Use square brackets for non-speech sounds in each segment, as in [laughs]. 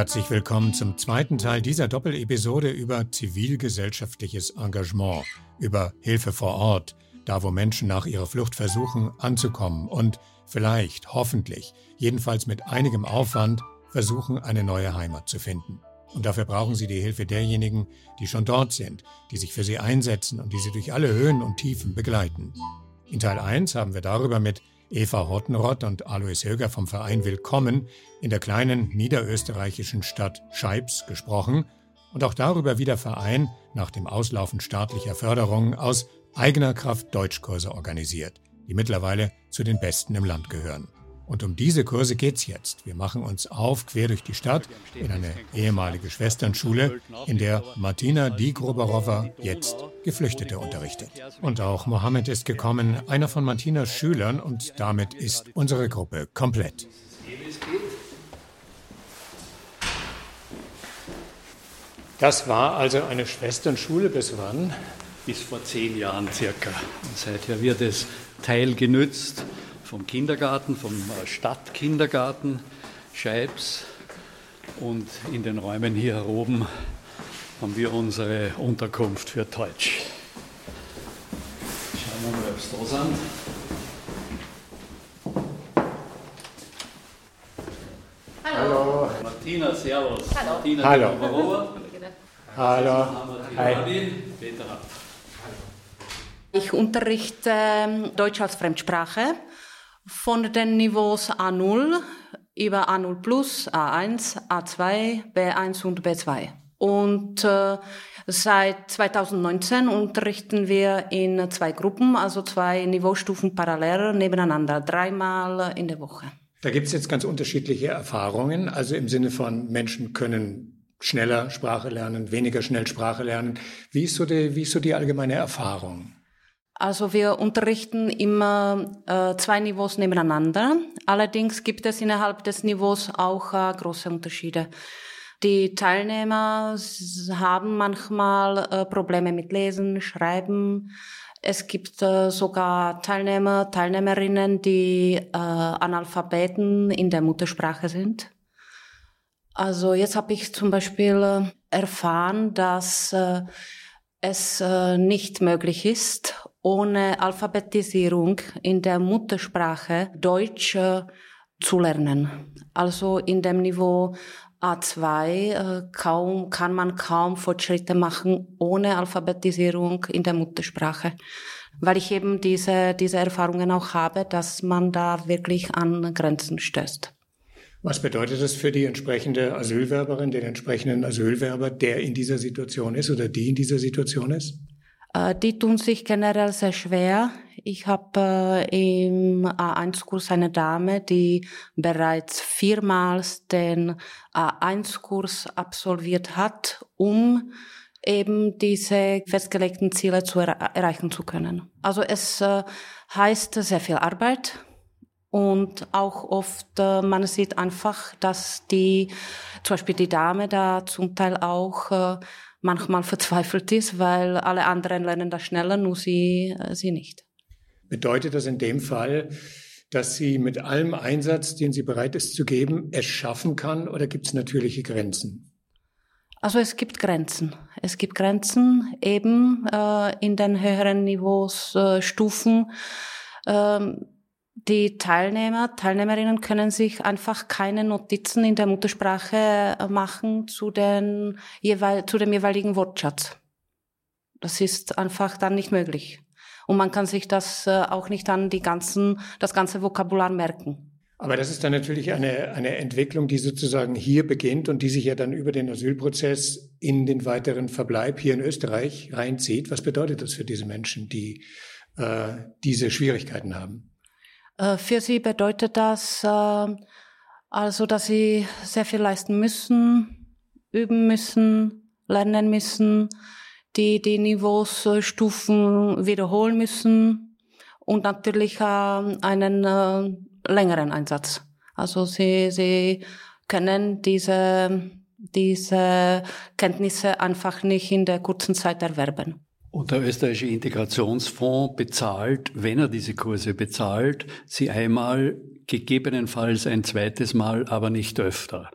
Herzlich willkommen zum zweiten Teil dieser Doppelepisode über zivilgesellschaftliches Engagement, über Hilfe vor Ort, da wo Menschen nach ihrer Flucht versuchen anzukommen und vielleicht, hoffentlich, jedenfalls mit einigem Aufwand versuchen, eine neue Heimat zu finden. Und dafür brauchen sie die Hilfe derjenigen, die schon dort sind, die sich für sie einsetzen und die sie durch alle Höhen und Tiefen begleiten. In Teil 1 haben wir darüber mit Eva Hottenrott und Alois Höger vom Verein Willkommen in der kleinen niederösterreichischen Stadt Scheibs gesprochen und auch darüber, wie der Verein nach dem Auslaufen staatlicher Förderungen aus eigener Kraft Deutschkurse organisiert, die mittlerweile zu den besten im Land gehören. Und um diese Kurse geht's jetzt. Wir machen uns auf quer durch die Stadt in eine ehemalige Schwesternschule, in der Martina Digrobarova jetzt Geflüchtete unterrichtet. Und auch Mohammed ist gekommen, einer von Martinas Schülern, und damit ist unsere Gruppe komplett. Das war also eine Schwesternschule bis wann? Bis vor zehn Jahren circa. Und seither wird es teilgenützt vom Kindergarten, vom äh, Stadtkindergarten Scheibs. Und in den Räumen hier oben haben wir unsere Unterkunft für Deutsch. Schauen wir mal, ob es da sind. Hallo. Martina, Servus. Hallo. Martina Hallo. Hallo. Hi. Peter Rapp. Ich unterrichte ähm, Deutsch als Fremdsprache von den Niveaus A0 über A0 plus, A1, A2, B1 und B2. Und äh, seit 2019 unterrichten wir in zwei Gruppen, also zwei Niveaustufen parallel nebeneinander, dreimal in der Woche. Da gibt's jetzt ganz unterschiedliche Erfahrungen, also im Sinne von Menschen können schneller Sprache lernen, weniger schnell Sprache lernen. Wie ist so die, wie ist so die allgemeine Erfahrung? Also wir unterrichten immer äh, zwei Niveaus nebeneinander. Allerdings gibt es innerhalb des Niveaus auch äh, große Unterschiede. Die Teilnehmer haben manchmal äh, Probleme mit Lesen, Schreiben. Es gibt äh, sogar Teilnehmer, Teilnehmerinnen, die äh, Analphabeten in der Muttersprache sind. Also jetzt habe ich zum Beispiel äh, erfahren, dass es nicht möglich ist, ohne Alphabetisierung in der Muttersprache Deutsch äh, zu lernen. Also in dem Niveau A2 äh, kaum, kann man kaum Fortschritte machen ohne Alphabetisierung in der Muttersprache. Weil ich eben diese, diese Erfahrungen auch habe, dass man da wirklich an Grenzen stößt. Was bedeutet das für die entsprechende Asylwerberin, den entsprechenden Asylwerber, der in dieser Situation ist oder die in dieser Situation ist? Äh, Die tun sich generell sehr schwer. Ich habe äh, im A1-Kurs eine Dame, die bereits viermals den A1-Kurs absolviert hat, um eben diese festgelegten Ziele zu er erreichen zu können. Also es äh, heißt sehr viel Arbeit und auch oft, äh, man sieht einfach, dass die, zum Beispiel die Dame da zum Teil auch äh, manchmal verzweifelt ist, weil alle anderen lernen das schneller, nur sie, äh, sie nicht. Bedeutet das in dem Fall, dass sie mit allem Einsatz, den sie bereit ist zu geben, es schaffen kann oder gibt es natürliche Grenzen? Also es gibt Grenzen. Es gibt Grenzen eben äh, in den höheren Niveaus, äh, Stufen. Ähm, die Teilnehmer, Teilnehmerinnen können sich einfach keine Notizen in der Muttersprache äh, machen zu, den, jeweil, zu dem jeweiligen Wortschatz. Das ist einfach dann nicht möglich. Und man kann sich das äh, auch nicht an die ganzen, das ganze Vokabular merken. Aber das ist dann natürlich eine, eine Entwicklung, die sozusagen hier beginnt und die sich ja dann über den Asylprozess in den weiteren Verbleib hier in Österreich reinzieht. Was bedeutet das für diese Menschen, die äh, diese Schwierigkeiten haben? Äh, Für sie bedeutet das äh, also, dass sie sehr viel leisten müssen, üben müssen, lernen müssen, die die Niveaus, äh, Stufen wiederholen müssen und natürlich einen längeren Einsatz. Also sie, sie können diese, diese Kenntnisse einfach nicht in der kurzen Zeit erwerben. Und der österreichische Integrationsfonds bezahlt, wenn er diese Kurse bezahlt, sie einmal, gegebenenfalls ein zweites Mal, aber nicht öfter.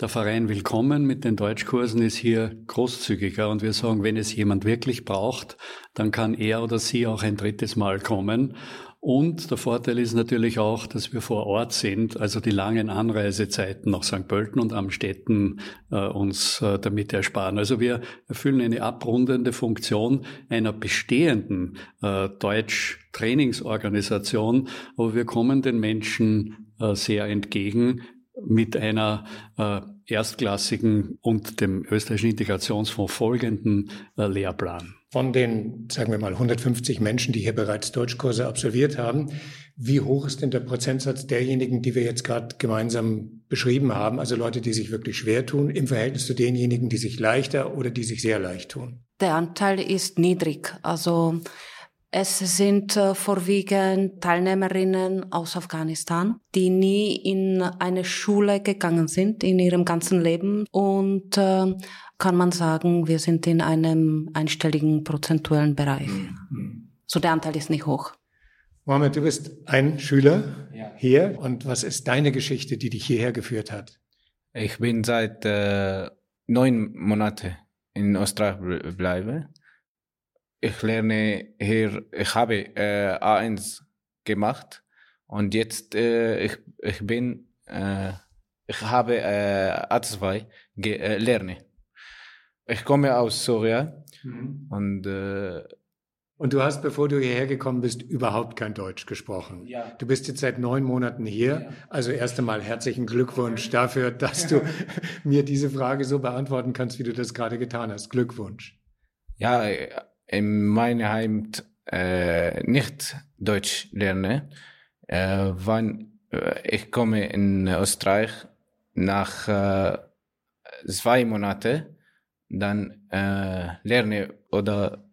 Der Verein Willkommen mit den Deutschkursen ist hier großzügiger und wir sagen, wenn es jemand wirklich braucht, dann kann er oder sie auch ein drittes Mal kommen. Und der Vorteil ist natürlich auch, dass wir vor Ort sind, also die langen Anreisezeiten nach St. Pölten und Amstetten äh, uns äh, damit ersparen. Also wir erfüllen eine abrundende Funktion einer bestehenden äh, Deutsch-Trainingsorganisation, aber wir kommen den Menschen äh, sehr entgegen mit einer äh, erstklassigen und dem österreichischen Integrationsfonds folgenden äh, Lehrplan. Von den, sagen wir mal, 150 Menschen, die hier bereits Deutschkurse absolviert haben, wie hoch ist denn der Prozentsatz derjenigen, die wir jetzt gerade gemeinsam beschrieben haben, also Leute, die sich wirklich schwer tun, im Verhältnis zu denjenigen, die sich leichter oder die sich sehr leicht tun? Der Anteil ist niedrig. Also es sind äh, vorwiegend Teilnehmerinnen aus Afghanistan, die nie in eine Schule gegangen sind in ihrem ganzen Leben und äh, kann man sagen, wir sind in einem einstelligen prozentuellen Bereich. Mhm. So der Anteil ist nicht hoch. Mohammed, du bist ein Schüler ja. hier und was ist deine Geschichte, die dich hierher geführt hat? Ich bin seit äh, neun Monaten in Österreich bleibe. Ich lerne hier, ich habe äh, A1 gemacht und jetzt äh, ich, ich bin, äh, ich habe äh, A2 äh, lerne. Ich komme aus Syrien mhm. und äh, und du hast, bevor du hierher gekommen bist, überhaupt kein Deutsch gesprochen. Ja. Du bist jetzt seit neun Monaten hier. Ja. Also erst einmal herzlichen Glückwunsch dafür, dass du [laughs] mir diese Frage so beantworten kannst, wie du das gerade getan hast. Glückwunsch. Ja, in meiner Heimat äh, nicht Deutsch lerne. Äh, wann äh, ich komme in Österreich nach äh, zwei Monaten dann äh, lerne oder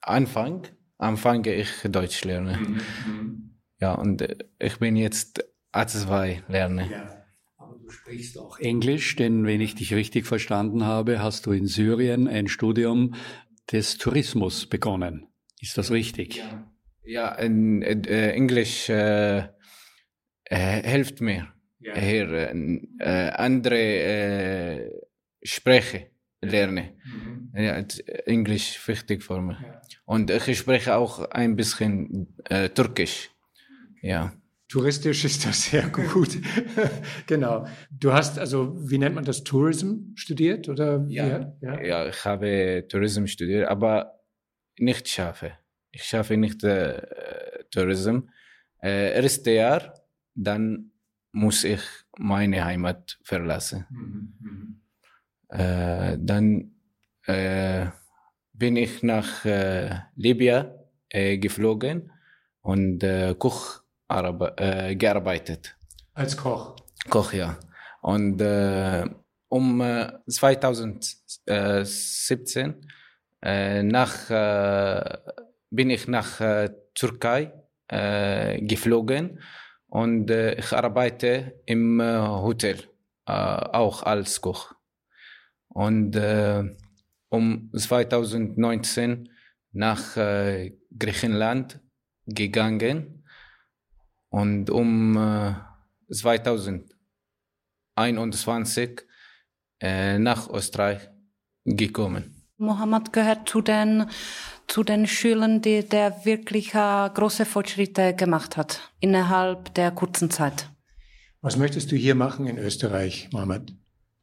Anfang, anfange ich Deutsch lernen. Mhm. mhm. Ja, und äh, ich bin jetzt A2 lerne. Ja. Aber du sprichst auch Englisch, denn wenn ich dich richtig verstanden habe, hast du in Syrien ein Studium des Tourismus begonnen. Ist das richtig? Ja, ja in, in, äh, Englisch äh, äh, hilft mir ja. hier äh, andere Sprache lerne. Mhm. Ja, Englisch wichtig für mich. Ja. Und ich spreche auch ein bisschen äh, Türkisch. Ja. Touristisch ist das sehr gut. [laughs] genau. Du hast also, wie nennt man das, Tourism studiert oder? Ja, ja? ja ich habe Tourism studiert, aber nicht schaffe. Ich schaffe nicht äh, Tourism. Äh, erste Jahr, dann muss ich meine Heimat verlassen. Mhm. Mhm. Äh, dann äh, bin ich nach äh, Libyen äh, geflogen und äh, Koch äh, gearbeitet. Als Koch? Koch, ja. Und äh, um äh, 2017 äh, nach, äh, bin ich nach äh, Türkei geflogen und ich arbeite im Hotel, auch als Koch. Und um 2019 nach Griechenland gegangen und um äh, 2021 äh, nach Österreich gekommen. Mohammed gehört zu den, zu den Schülern, die der wirklich äh, große Fortschritte gemacht hat innerhalb der kurzen Zeit. Was möchtest du hier machen in Österreich, Mohammed?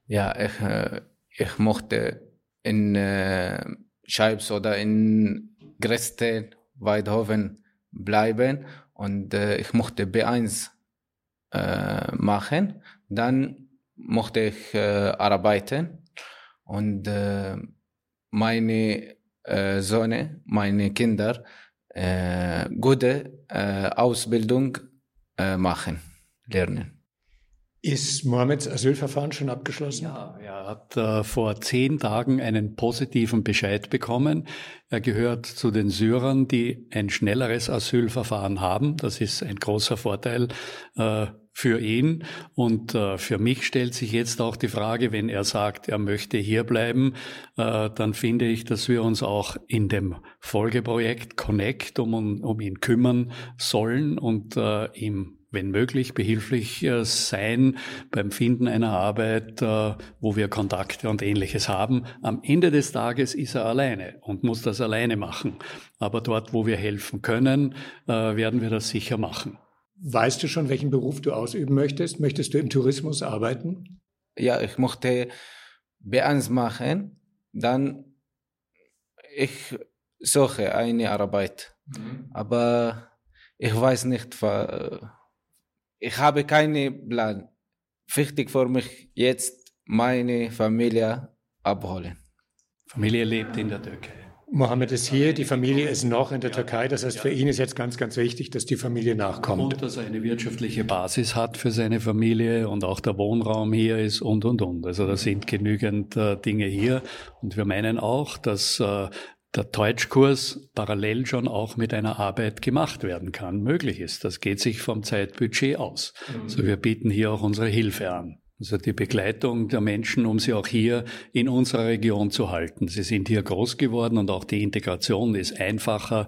Ja, ich, äh, ich mochte in äh, Scheibs oder in Gräste, Weidhofen bleiben und äh, ich mochte B1 äh, machen. Dann mochte ich äh, arbeiten und äh, meine äh, Söhne, meine Kinder äh, gute äh, Ausbildung äh, machen, lernen. Ist Mohammeds Asylverfahren schon abgeschlossen? Ja, er hat äh, vor zehn Tagen einen positiven Bescheid bekommen. Er gehört zu den Syrern, die ein schnelleres Asylverfahren haben. Das ist ein großer Vorteil. Äh, für ihn. Und äh, für mich stellt sich jetzt auch die Frage, wenn er sagt, er möchte hierbleiben, äh, dann finde ich, dass wir uns auch in dem Folgeprojekt Connect um, um ihn kümmern sollen und äh, ihm wenn möglich, behilflich äh, sein beim Finden einer Arbeit, äh, wo wir Kontakte und ähnliches haben. Am Ende des Tages ist er alleine und muss das alleine machen. Aber dort, wo wir helfen können, äh, werden wir das sicher machen. Weißt du schon, welchen Beruf du ausüben möchtest? Möchtest du im Tourismus arbeiten? Ja, ich möchte B1 machen. Dann ich suche eine Arbeit. Mhm. Aber ich weiß nicht, ich habe keinen Plan. Wichtig für mich jetzt meine Familie abholen. Familie lebt in der Türkei. Mohammed ist hier, die Familie ist noch in der Türkei. Das heißt, für ihn ist jetzt ganz, ganz wichtig, dass die Familie nachkommt. Und dass er eine wirtschaftliche Basis hat für seine Familie und auch der Wohnraum hier ist und, und, und. Also da sind genügend äh, Dinge hier. Und wir meinen auch, dass äh, der Deutschkurs parallel schon auch mit einer Arbeit gemacht werden kann, möglich ist. Das geht sich vom Zeitbudget aus. Mhm. Also wir bieten hier auch unsere Hilfe an. Also die Begleitung der Menschen, um sie auch hier in unserer Region zu halten. Sie sind hier groß geworden und auch die Integration ist einfacher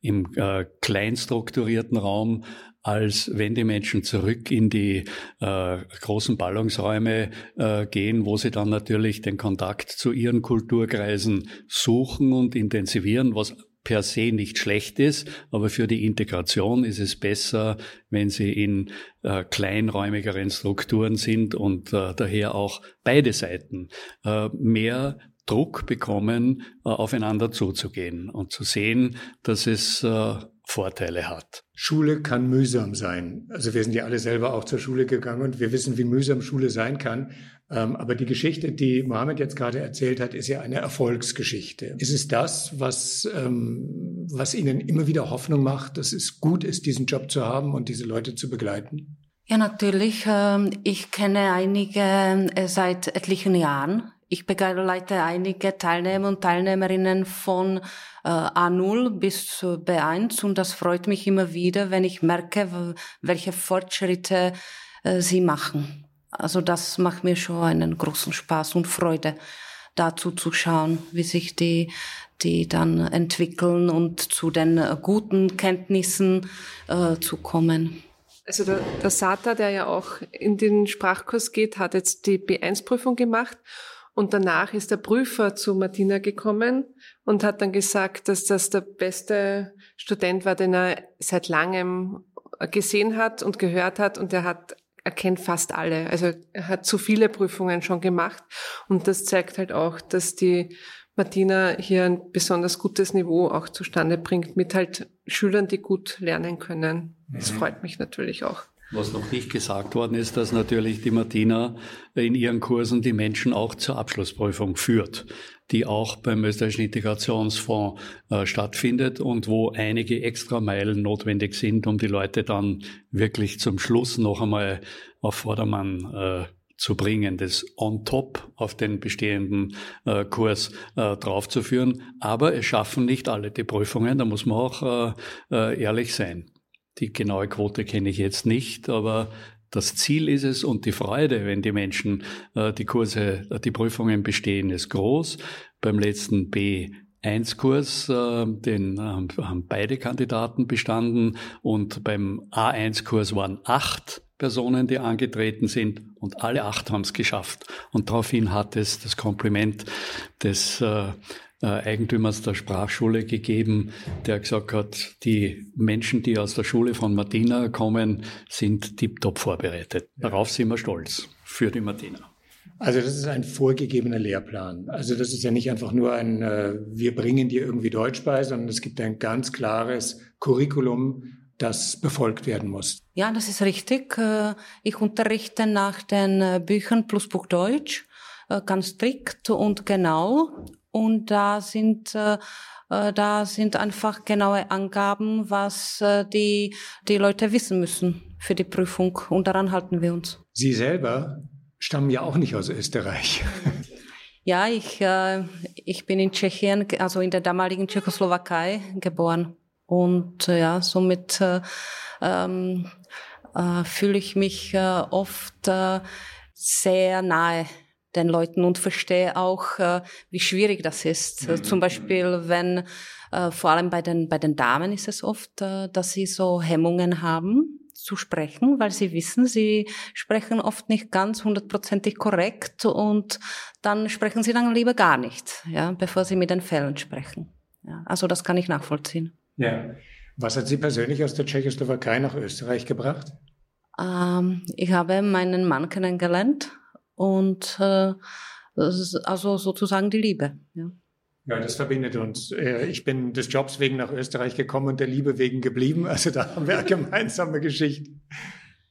im äh, kleinstrukturierten Raum, als wenn die Menschen zurück in die äh, großen Ballungsräume äh, gehen, wo sie dann natürlich den Kontakt zu ihren Kulturkreisen suchen und intensivieren, was per se nicht schlecht ist, aber für die Integration ist es besser, wenn sie in äh, kleinräumigeren Strukturen sind und äh, daher auch beide Seiten äh, mehr Druck bekommen, äh, aufeinander zuzugehen und zu sehen, dass es äh, Vorteile hat. Schule kann mühsam sein. Also wir sind ja alle selber auch zur Schule gegangen und wir wissen, wie mühsam Schule sein kann. Ähm, aber die Geschichte, die Mohammed jetzt gerade erzählt hat, ist ja eine Erfolgsgeschichte. Ist es das, was, ähm, was Ihnen immer wieder Hoffnung macht, dass es gut ist, diesen Job zu haben und diese Leute zu begleiten? Ja, natürlich. Ähm, ich kenne einige äh, seit etlichen Jahren. Ich begleite einige Teilnehmer und Teilnehmerinnen von äh, A0 bis zu B1 und das freut mich immer wieder, wenn ich merke, welche Fortschritte äh, sie machen. Also das macht mir schon einen großen Spaß und Freude, dazu zu schauen, wie sich die, die dann entwickeln und zu den äh, guten Kenntnissen äh, zu kommen. Also der, der Sata, der ja auch in den Sprachkurs geht, hat jetzt die B1-Prüfung gemacht und danach ist der Prüfer zu Martina gekommen und hat dann gesagt, dass das der beste Student war, den er seit langem gesehen hat und gehört hat und er hat er kennt fast alle. Also er hat zu viele Prüfungen schon gemacht und das zeigt halt auch, dass die Martina hier ein besonders gutes Niveau auch zustande bringt mit halt Schülern, die gut lernen können. Das mhm. freut mich natürlich auch. Was noch nicht gesagt worden ist, dass natürlich die Martina in ihren Kursen die Menschen auch zur Abschlussprüfung führt, die auch beim österreichischen Integrationsfonds äh, stattfindet und wo einige extra Meilen notwendig sind, um die Leute dann wirklich zum Schluss noch einmal auf Vordermann äh, zu bringen, das on top auf den bestehenden äh, Kurs äh, draufzuführen. Aber es schaffen nicht alle die Prüfungen, da muss man auch äh, äh ehrlich sein. Die genaue Quote kenne ich jetzt nicht, aber das Ziel ist es und die Freude, wenn die Menschen äh, die Kurse, äh, die Prüfungen bestehen, ist groß. Beim letzten B 1-Kurs, äh, den äh, haben beide Kandidaten bestanden und beim A1-Kurs waren acht Personen, die angetreten sind und alle acht haben es geschafft. Und daraufhin hat es das Kompliment des äh, äh, Eigentümers der Sprachschule gegeben, der gesagt hat, die Menschen, die aus der Schule von Martina kommen, sind tiptop vorbereitet. Darauf sind wir stolz für die Martina. Also das ist ein vorgegebener Lehrplan. Also das ist ja nicht einfach nur ein, äh, wir bringen dir irgendwie Deutsch bei, sondern es gibt ein ganz klares Curriculum, das befolgt werden muss. Ja, das ist richtig. Äh, ich unterrichte nach den Büchern plus Buch Deutsch ganz strikt und genau und da sind äh, äh, da sind einfach genaue Angaben, was äh, die, die Leute wissen müssen für die Prüfung. Und daran halten wir uns. Sie selber stammen ja auch nicht aus Österreich. [laughs] Ja, ich, äh, ich bin in Tschechien, also in der damaligen Tschechoslowakei geboren. Und äh, ja, somit äh, ähm, äh, fühle ich mich äh, oft äh, sehr nahe den Leuten und verstehe auch, äh, wie schwierig das ist. Mhm. Zum Beispiel, wenn äh, vor allem bei den bei den Damen ist es oft, äh, dass sie so Hemmungen haben zu sprechen, weil sie wissen, sie sprechen oft nicht ganz hundertprozentig korrekt und dann sprechen sie dann lieber gar nicht, ja, bevor sie mit den Fällen sprechen. Ja, also das kann ich nachvollziehen. Ja. Was hat Sie persönlich aus der Tschechoslowakei nach Österreich gebracht? Ähm, ich habe meinen Mann kennengelernt und äh, also sozusagen die Liebe. Ja. Ja, das verbindet uns. Äh, ich bin des Jobs wegen nach Österreich gekommen und der Liebe wegen geblieben. Also da haben wir eine [laughs] gemeinsame Geschichte.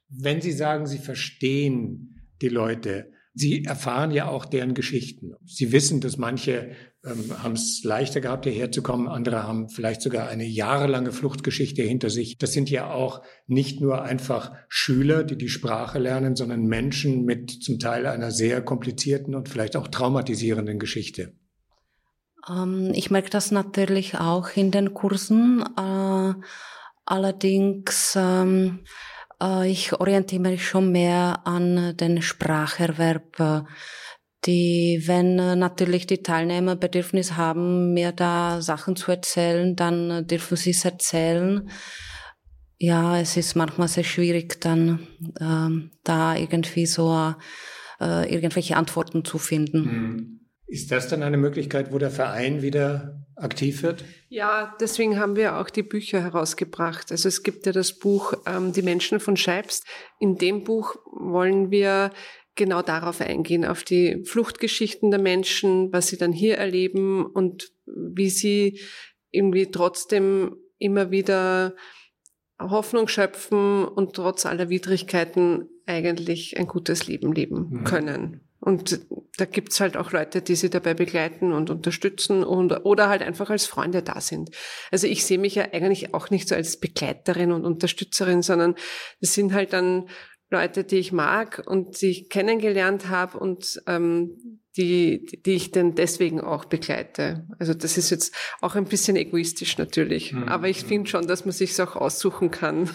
Wenn Sie sagen, Sie verstehen die Leute, Sie erfahren ja auch deren Geschichten. Sie wissen, dass manche ähm, haben es leichter gehabt, hierher zu kommen, andere haben vielleicht sogar eine jahrelange Fluchtgeschichte hinter sich. Das sind ja auch nicht nur einfach Schüler, die die Sprache lernen, sondern Menschen mit zum Teil einer sehr komplizierten und vielleicht auch traumatisierenden Geschichte. Ähm, ich merke das natürlich auch in den Kursen. Äh, allerdings, ähm, äh, ich orientiere mich schon mehr an den Spracherwerb. Die, wenn natürlich die Teilnehmer Bedürfnis haben, mir da Sachen zu erzählen, dann dürfen sie es erzählen. Ja, es ist manchmal sehr schwierig, dann ähm, da irgendwie so äh, irgendwelche Antworten zu finden. Mhm. Ist das dann eine Möglichkeit, wo der Verein wieder aktiv wird? Ja, deswegen haben wir auch die Bücher herausgebracht. Also es gibt ja das Buch ähm, Die Menschen von Scheibst. In dem Buch wollen wir genau darauf eingehen, auf die Fluchtgeschichten der Menschen, was sie dann hier erleben und wie sie irgendwie trotzdem immer wieder Hoffnung schöpfen und trotz aller Widrigkeiten eigentlich ein gutes Leben leben mhm. können. Und da gibt's halt auch Leute, die sie dabei begleiten und unterstützen und, oder halt einfach als Freunde da sind. Also ich sehe mich ja eigentlich auch nicht so als Begleiterin und Unterstützerin, sondern das sind halt dann Leute, die ich mag und die ich kennengelernt habe und ähm, die, die ich dann deswegen auch begleite. Also das ist jetzt auch ein bisschen egoistisch natürlich, mhm. aber ich finde schon, dass man sich auch aussuchen kann,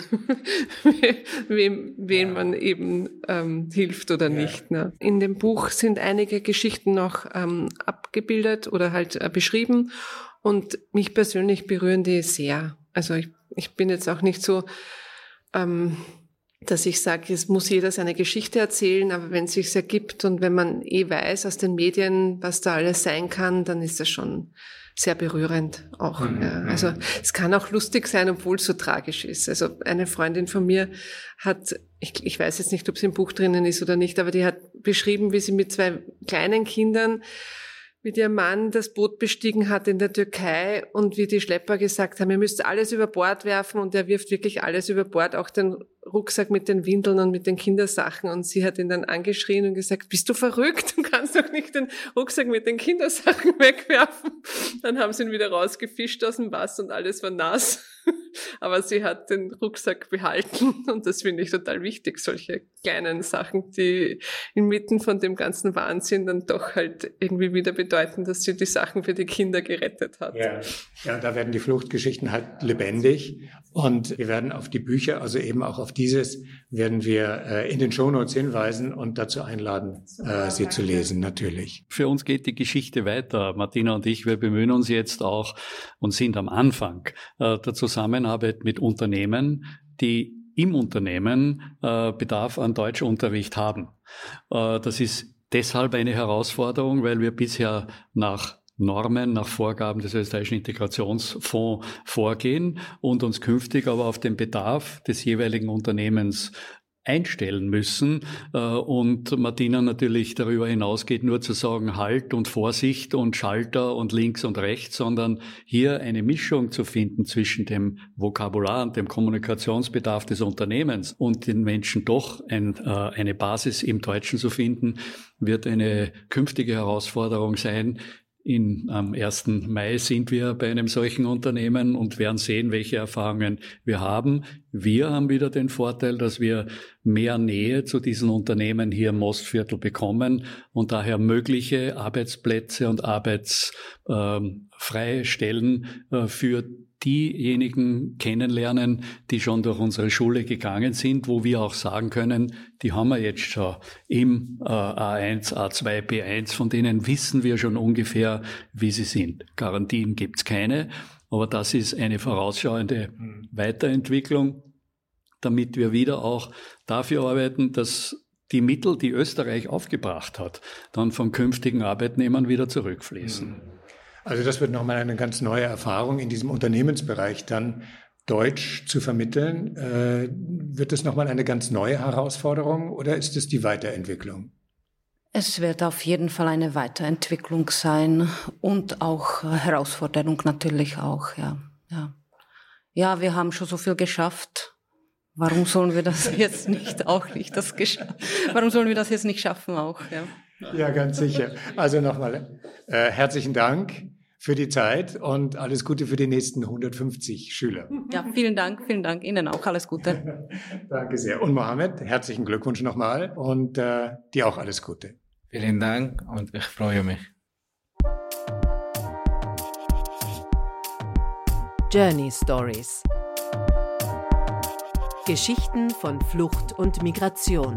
[laughs] wem, wem ja. man eben ähm, hilft oder ja. nicht. Ne? In dem Buch sind einige Geschichten noch ähm, abgebildet oder halt äh, beschrieben und mich persönlich berühren die sehr. Also ich, ich bin jetzt auch nicht so ähm, dass ich sage, es muss jeder seine Geschichte erzählen, aber wenn es sich ergibt und wenn man eh weiß aus den Medien, was da alles sein kann, dann ist das schon sehr berührend auch. Mhm. Ja. Also es kann auch lustig sein, obwohl es so tragisch ist. Also eine Freundin von mir hat, ich, ich weiß jetzt nicht, ob es im Buch drinnen ist oder nicht, aber die hat beschrieben, wie sie mit zwei kleinen Kindern mit ihrem Mann das Boot bestiegen hat in der Türkei und wie die Schlepper gesagt haben, ihr müsst alles über Bord werfen und er wirft wirklich alles über Bord, auch den Rucksack mit den Windeln und mit den Kindersachen und sie hat ihn dann angeschrien und gesagt, bist du verrückt? Du kannst doch nicht den Rucksack mit den Kindersachen [laughs] wegwerfen. Dann haben sie ihn wieder rausgefischt aus dem Wasser und alles war nass. [laughs] Aber sie hat den Rucksack behalten [laughs] und das finde ich total wichtig, solche kleinen Sachen, die inmitten von dem ganzen Wahnsinn dann doch halt irgendwie wieder bedeuten, dass sie die Sachen für die Kinder gerettet hat. Ja, ja da werden die Fluchtgeschichten halt lebendig und wir werden auf die Bücher, also eben auch auf dieses, werden wir äh, in den Shownotes hinweisen und dazu einladen, äh, sie zu lesen, natürlich. Für uns geht die Geschichte weiter. Martina und ich, wir bemühen uns jetzt auch und sind am Anfang äh, der Zusammenarbeit mit Unternehmen, die im Unternehmen äh, Bedarf an Deutschunterricht haben. Äh, das ist deshalb eine Herausforderung, weil wir bisher nach Normen nach Vorgaben des österreichischen Integrationsfonds vorgehen und uns künftig aber auf den Bedarf des jeweiligen Unternehmens einstellen müssen äh, und Martina natürlich darüber hinausgeht, nur zu sagen Halt und Vorsicht und Schalter und links und rechts, sondern hier eine Mischung zu finden zwischen dem Vokabular und dem Kommunikationsbedarf des Unternehmens und den Menschen doch ein, äh, eine Basis im Deutschen zu finden, wird eine künftige Herausforderung sein, in, am 1. Mai sind wir bei einem solchen Unternehmen und werden sehen, welche Erfahrungen wir haben. Wir haben wieder den Vorteil, dass wir mehr Nähe zu diesen Unternehmen hier im Mostviertel bekommen und daher mögliche Arbeitsplätze und arbeitsfreie ähm, Stellen äh, für diejenigen kennenlernen, die schon durch unsere Schule gegangen sind, wo wir auch sagen können, die haben wir jetzt schon im äh, A1, A2, B1, von denen wissen wir schon ungefähr, wie sie sind. Garantien gibt's keine, aber das ist eine vorausschauende mhm. Weiterentwicklung, damit wir wieder auch dafür arbeiten, dass die Mittel, die Österreich aufgebracht hat, dann von künftigen Arbeitnehmern wieder zurückfließen. Also das wird nochmal eine ganz neue Erfahrung in diesem Unternehmensbereich dann Deutsch zu vermitteln. Äh, wird das nochmal eine ganz neue Herausforderung oder ist es die Weiterentwicklung? Es wird auf jeden Fall eine Weiterentwicklung sein und auch Herausforderung natürlich auch, ja. Ja, ja wir haben schon so viel geschafft. Warum sollen wir das [laughs] jetzt nicht auch nicht das Warum sollen wir das jetzt nicht schaffen auch, ja? Ja, ganz sicher. Also nochmal äh, herzlichen Dank für die Zeit und alles Gute für die nächsten 150 Schüler. Ja, vielen Dank, vielen Dank. Ihnen auch alles Gute. [laughs] Danke sehr. Und Mohammed, herzlichen Glückwunsch nochmal und äh, dir auch alles Gute. Vielen Dank und ich freue mich. Journey Stories Geschichten von Flucht und Migration.